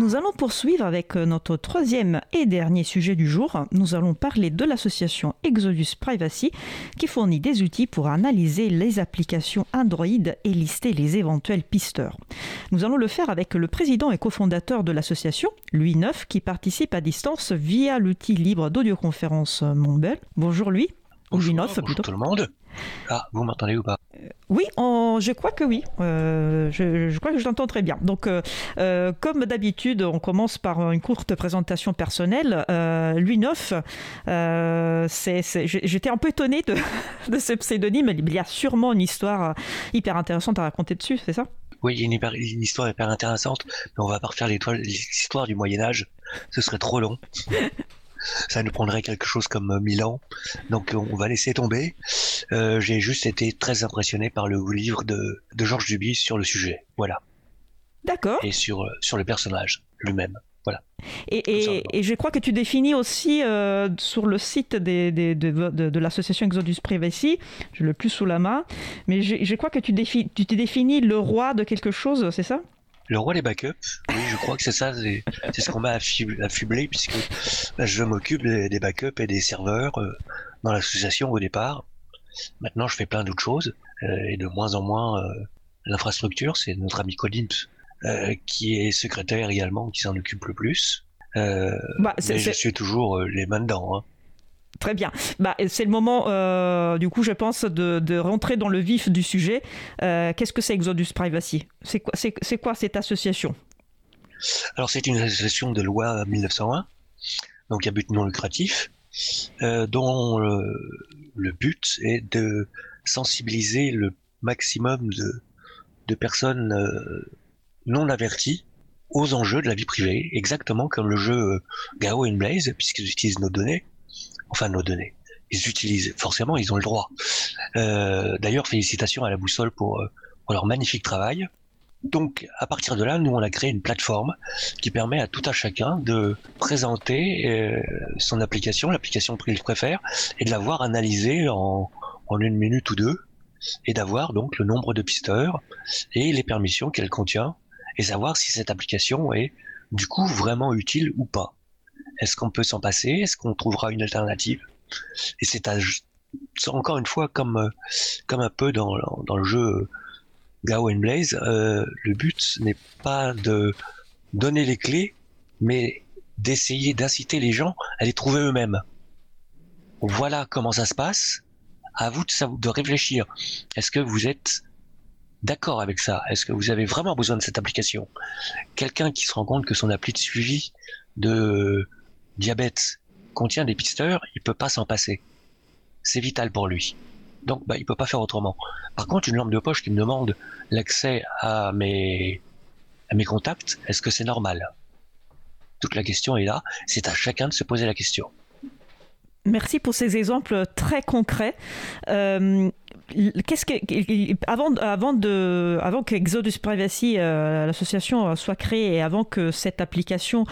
Nous allons poursuivre avec euh, notre troisième et dernier sujet du jour. Nous allons parler de l'association Exodus Privacy qui fournit des outils pour analyser les applications Android et lister les éventuels pisteurs. Nous allons le faire avec le président et cofondateur de l'association, Louis Neuf, qui participe à distance via l'outil libre d'audioconférence Mumble. Bonjour Louis. Bonjour, bonjour tout le monde. Ah, vous m'entendez ou pas? Euh, Oui, je crois que oui. Euh, je, crois que je t'entends très bien. Donc, euh, comme d'habitude, on commence par une courte présentation personnelle. Louis Neuf, j'étais un peu étonné de, de, ce pseudonyme. Il y a sûrement une histoire hyper intéressante à raconter dessus, c'est ça? Oui, il y a une, histoire hyper intéressante, mais on va pas refaire l'histoire du Moyen Âge, ce serait trop long. ça nous prendrait quelque chose comme 1000 ans. Donc on va laisser tomber. Euh, j'ai juste été très impressionné par le livre de, de Georges Duby sur le sujet. Voilà. D'accord. Et sur, euh, sur le personnage lui-même. Voilà. Et, et, je crois que tu définis aussi euh, sur le site des, des, de, de, l'association Exodus Privacy, je l'ai plus sous la main, mais je, je crois que tu, défi, tu t'es défini le roi de quelque chose, c'est ça? Le roi des backups, oui, je crois que c'est ça, c'est ce qu'on m'a affublé, puisque bah, je m'occupe des, backups et des serveurs euh, dans l'association au départ. Maintenant, je fais plein d'autres choses, euh, et de moins en moins euh, l'infrastructure, c'est notre ami Colin qui est secrétaire également, qui s'en occupe le plus. Bah, mais je suis toujours les mains dedans. Hein. Très bien. Bah, c'est le moment, euh, du coup, je pense, de, rentrer dans le vif du sujet. Euh, qu'est-ce que c'est Exodus Privacy? C'est quoi, cette association? Alors, c'est une association de loi 1901, donc à but non lucratif, euh, dont le, but est de sensibiliser le maximum de, de personnes non averties aux enjeux de la vie privée, exactement comme le jeu Gao and Blaze, puisqu'ils utilisent nos données enfin nos données. Ils utilisent, forcément, ils ont le droit. Euh, d'ailleurs, félicitations à la boussole pour, euh, pour, leur magnifique travail. Donc, à partir de là, nous, on a créé une plateforme qui permet à tout à chacun de présenter euh, son application, l'application qu'il préfère, et de la voir analysée en, en une minute ou deux, et d'avoir donc le nombre de pisteurs et les permissions qu'elle contient, et savoir si cette application est du coup vraiment utile ou pas. Est-ce qu'on peut s'en passer? Est-ce qu'on trouvera une alternative? Et c'est encore une fois comme euh, comme un peu dans, dans le jeu Gao and Blaze, euh, le but n'est pas de donner les clés, mais d'essayer d'inciter les gens à les trouver eux-mêmes. Voilà comment ça se passe. À vous de, de réfléchir. Est-ce que vous êtes d'accord avec ça? Est-ce que vous avez vraiment besoin de cette application? Quelqu'un qui se rend compte que son appli de suivi de diabète contient des pisteurs, il peut pas s'en passer. C'est vital pour lui. Donc, bah, il peut pas faire autrement. Par contre, une lampe de poche qui me demande l'accès à mes, à mes contacts, est-ce que c'est normal? Toute la question est là. C'est à chacun de se poser la question. Merci pour ces exemples très concrets. Euh, que avant avant de avant que Privacy euh, l'association euh, soit créée et avant que cette application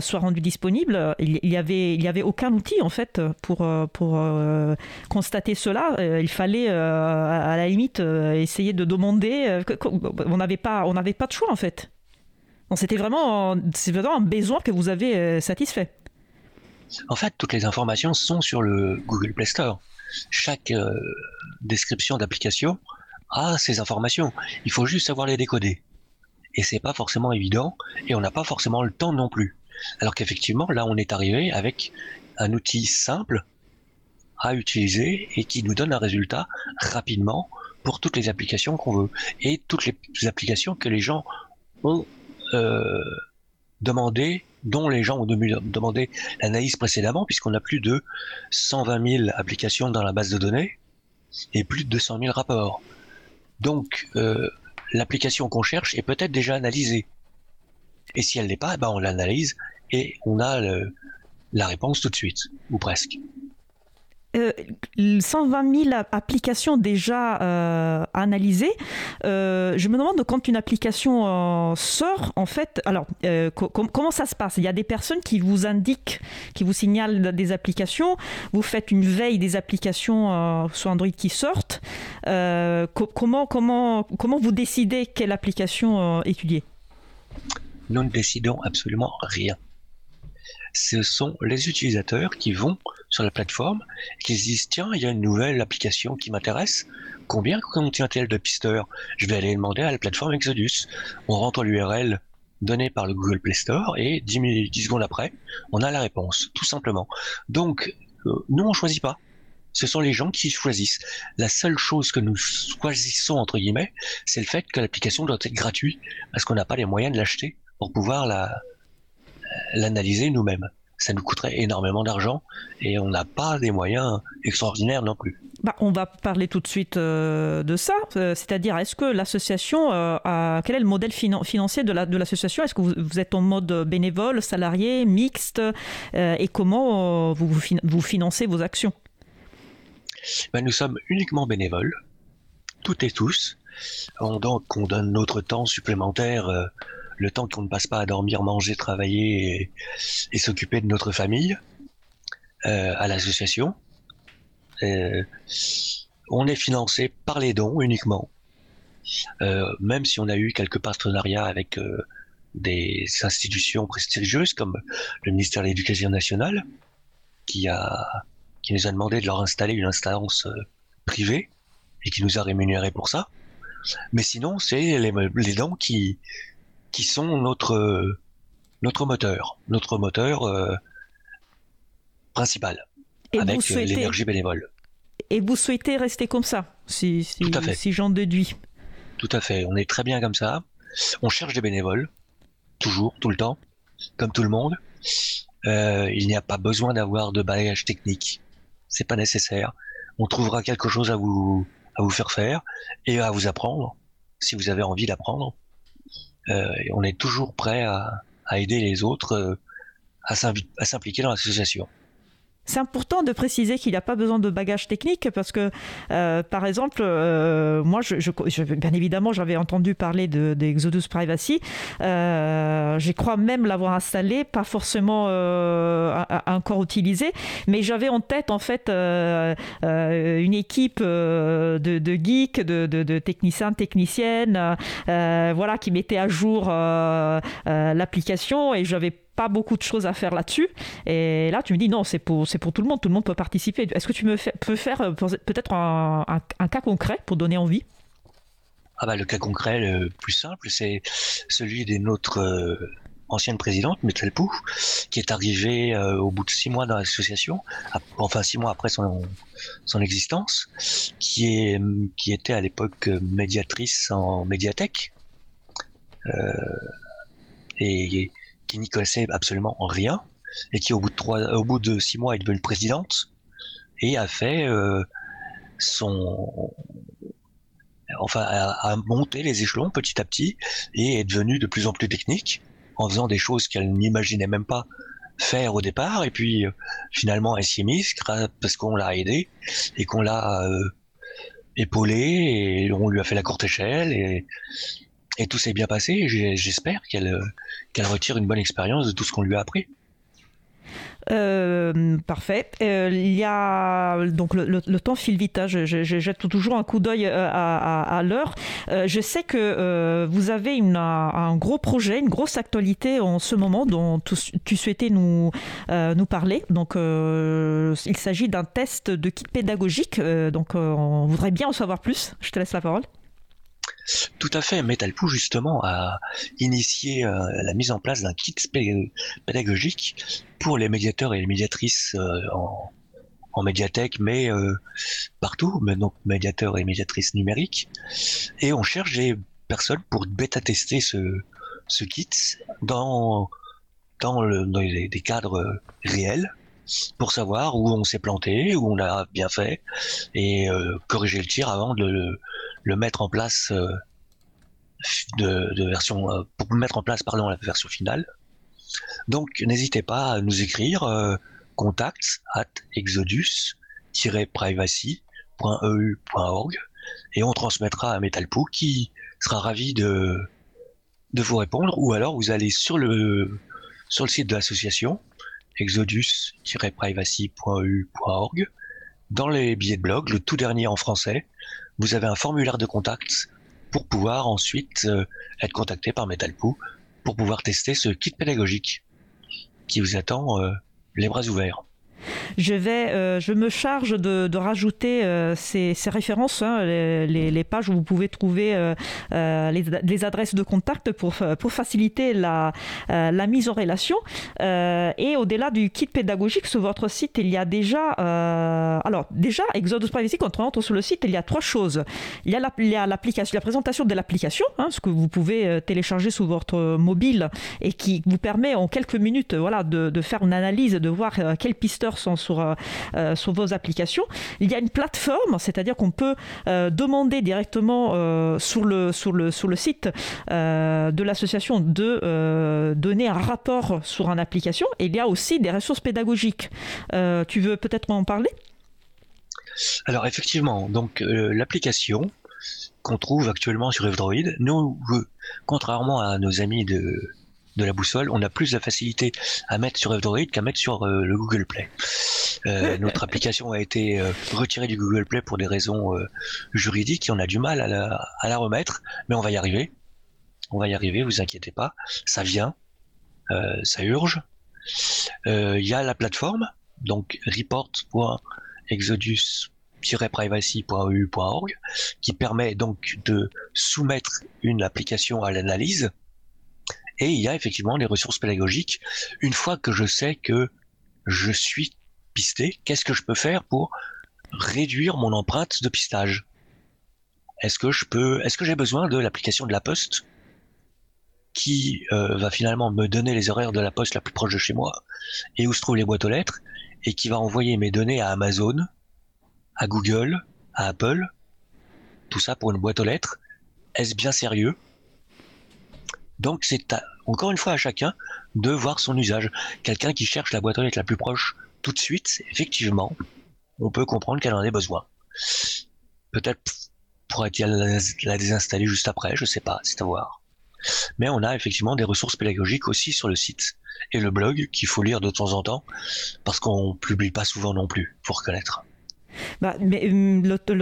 soit rendue disponible, il, avait il y avait aucun outil en fait pour pour constater cela. il fallait à la limite essayer de demander. on n'avait pas pas de choix en fait. C'était vraiment c'est vraiment un besoin que vous avez satisfait. En fait, toutes les informations sont sur le Google Play Store. Chaque euh, description d'application a ces informations. Il faut juste savoir les décoder. Et c'est pas forcément évident, et on n'a pas forcément le temps non plus. Alors qu'effectivement, là, on est arrivé avec un outil simple à utiliser et qui nous donne un résultat rapidement pour toutes les applications qu'on veut et toutes les applications que les gens ont euh, demandé dont les gens ont demandé l'analyse précédemment, puisqu'on a plus de 120 000 applications dans la base de données et plus de 200 000 rapports. Donc, euh, l'application qu'on cherche est peut-être déjà analysée. Et si elle n'est pas, ben on l'analyse et on a la réponse tout de suite, ou presque. 120 euh, 000 applications déjà euh, analysées. Euh, je me demande quand une application sort, en fait, alors comment ça se passe? Il y a des personnes qui vous indiquent, qui vous signalent des applications. Vous faites une veille des applications sur Android qui sortent. comment comment comment vous décidez quelle application étudier? Nous ne décidons absolument rien. Ce sont les utilisateurs qui vont sur la plateforme et qui se disent tiens, il y a une nouvelle application qui m'intéresse. Combien contient-elle de pisteurs? Je vais aller demander à la plateforme Exodus. On rentre l'URL donnée par le Google Play Store et 10, 10, secondes après, on a la réponse, tout simplement. Donc, euh, nous, on choisit pas. Ce sont les gens qui choisissent. La seule chose que nous choisissons, entre guillemets, c'est le fait que l'application doit être gratuite parce qu'on n'a pas les moyens de l'acheter pour pouvoir la, l'analyser nous-mêmes. Ça nous coûterait énormément d'argent et on n'a pas des moyens extraordinaires non plus. Bah, on va parler tout de suite euh, de ça, euh, c'est-à-dire est-ce que l'association euh, a quel est le modèle financier de l'association? Est-ce que vous, êtes en mode bénévole, salarié, mixte? Et comment vous, vous, financez vos actions? Ben, Nous sommes uniquement bénévoles, toutes et tous. On, donc on donne notre temps supplémentaire le temps qu'on ne passe pas à dormir, manger, travailler et, s'occuper de notre famille euh, à l'association. Euh, on est financé par les dons uniquement, euh, même si on a eu quelques partenariats avec des institutions prestigieuses comme le ministère de l'Éducation nationale, qui nous a demandé de leur installer une instance privée et qui nous a rémunéré pour ça. Mais sinon, c'est les dons qui, qui sont notre notre moteur, notre moteur euh, principal, avec euh, l'énergie bénévole. Et vous souhaitez rester comme ça, si, si, Tout à fait. si j'en déduis. Tout à fait, on est très bien comme ça. On cherche des bénévoles, toujours, tout le temps, comme tout le monde. Euh, il n'y a pas besoin d'avoir de bagage technique, c'est pas nécessaire. On trouvera quelque chose à vous à vous faire faire et à vous apprendre, si vous avez envie d'apprendre. Euh, on est toujours prêt à, aider les autres euh, à s'impliquer dans l'association. C'est important de préciser qu'il n'y a pas besoin de bagage technique parce que, euh, par exemple, moi, je, bien évidemment, j'avais entendu parler d'Exodus de, Privacy. Euh, je crois même l'avoir installé, pas forcément encore utilisé, mais j'avais en tête en fait une équipe de, de, geeks, de, de, techniciens, techniciennes, voilà, qui mettait à jour l'application et j'avais pas beaucoup de choses à faire là-dessus. Et là, tu me dis non, c'est pour, c'est pour tout le monde, tout le monde peut participer. Est-ce que tu me peux faire euh, peut-être un, cas concret pour donner envie? Ah bah, Le cas concret le plus simple, c'est celui de notre euh, ancienne présidente, Metal Pou, qui est arrivée euh, au bout de six mois dans l'association, enfin six mois après son, son existence, qui, est, qui était à l'époque médiatrice en médiathèque. et qui n'y connaissait absolument rien et qui au bout de six mois est devenue présidente et a fait euh, son, enfin a, monté les échelons petit à petit et est devenue de plus en plus technique en faisant des choses qu'elle n'imaginait même pas faire au départ et puis euh, finalement elle s'y est mise parce qu'on l'a aidé et qu'on l'a euh, épaulé et on lui a fait la courte échelle et et tout s'est bien passé. J'espère qu'elle euh, qu'elle retire une bonne expérience de tout ce qu'on lui a appris. Euh, parfait. Euh, il y a donc le, temps file vite. Hein. Je, jette toujours un coup d'œil à, l'heure. je sais que vous avez une, un gros projet, une grosse actualité en ce moment dont tu, souhaitais nous nous parler. Donc, il s'agit d'un test de kit pédagogique. donc, on voudrait bien en savoir plus. Je te laisse la parole. Tout à fait. Metalpoo, justement, a initié euh, la mise en place d'un kit pédagogique pour les médiateurs et les médiatrices euh, en, médiathèque, mais euh, partout, mais donc médiateurs et médiatrices numériques. Et on cherche des personnes pour bêta-tester ce, kit dans, le, des cadres réels pour savoir où on s'est planté, où on a bien fait, et corriger le tir avant de le, mettre en place euh, de, version euh, pour mettre en place pardon la version finale. Donc n'hésitez pas à nous écrire euh, contact at exodus-privacy.eu.org et on transmettra à Metalpoo qui sera ravi de de vous répondre ou alors vous allez sur le sur le site de l'association exodus-privacy.eu.org dans les billets de blog, le tout dernier en français, vous avez un formulaire de contact pour pouvoir ensuite euh, être contacté par Metalpoo pour pouvoir tester ce kit pédagogique qui vous attend les bras ouverts je vais, euh, je me charge de, rajouter euh, ces, références, hein, les, pages où vous pouvez trouver euh, les, adresses de contact pour, pour faciliter la, mise en relation. et au-delà du kit pédagogique sur votre site, il y a déjà, alors déjà Exodus Privacy, quand on entre sur le site, il y a trois choses. Il y a la présentation de l'application, hein, ce que vous pouvez télécharger sur votre mobile et qui vous permet en quelques minutes, voilà, de, de faire une analyse, de voir quels pisteurs sont sur, euh, euh, sur vos applications. Il y a une plateforme, c'est-à-dire qu'on peut euh, demander directement sur, le, site de l'association de donner un rapport sur une application. Il y a aussi des ressources pédagogiques. tu veux peut-être en parler? Alors effectivement, donc l'application qu'on trouve actuellement sur Android, nous, contrairement à nos amis de, de la boussole, on a plus de facilité à mettre sur Android qu'à mettre sur euh, le Google Play. Euh, notre application a été euh, retirée du Google Play pour des raisons juridiques et on a du mal à la, remettre, mais on va y arriver. On va y arriver, vous inquiétez pas. Ça vient, ça urge. Il y a la plateforme, donc report.exodus-privacy.eu.org, qui permet donc de soumettre une application à l'analyse et il y a effectivement les ressources pédagogiques. Une fois que je sais que je suis pisté, qu'est-ce que je peux faire pour réduire mon empreinte de pistage? Est-ce que je peux, est-ce que j'ai besoin de l'application de la Poste qui euh, va finalement me donner les horaires de la Poste la plus proche de chez moi et où se trouvent les boîtes aux lettres et qui va envoyer mes données à Amazon, à Google, à Apple, tout ça pour une boîte aux lettres? Est-ce bien sérieux? Donc c'est encore une fois à chacun de voir son usage. Quelqu'un qui cherche la boîte aux lettres la plus proche tout de suite, effectivement, on peut comprendre qu'elle en ait besoin. Peut-être pourrait-il la désinstaller juste après, je sais pas, c'est à voir. Mais on a effectivement des ressources pédagogiques aussi sur le site et le blog qu'il faut lire de temps en temps parce qu'on publie pas souvent non plus, faut reconnaître. Bah, mais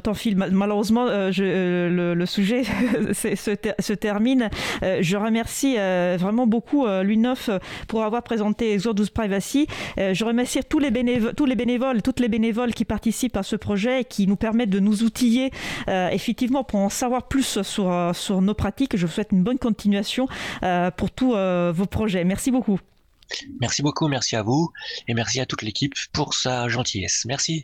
temps file. Malheureusement, euh, euh, le, sujet se, termine. Euh, je remercie vraiment beaucoup l'UNOF pour avoir présenté Exodus Privacy. je remercie tous les, bénévoles, tous les bénévoles, toutes les bénévoles qui participent à ce projet et qui nous permettent de nous outiller effectivement pour en savoir plus sur, sur nos pratiques. Je vous souhaite une bonne continuation pour tous vos projets. Merci beaucoup. Merci beaucoup, merci à vous et merci à toute l'équipe pour sa gentillesse. Merci.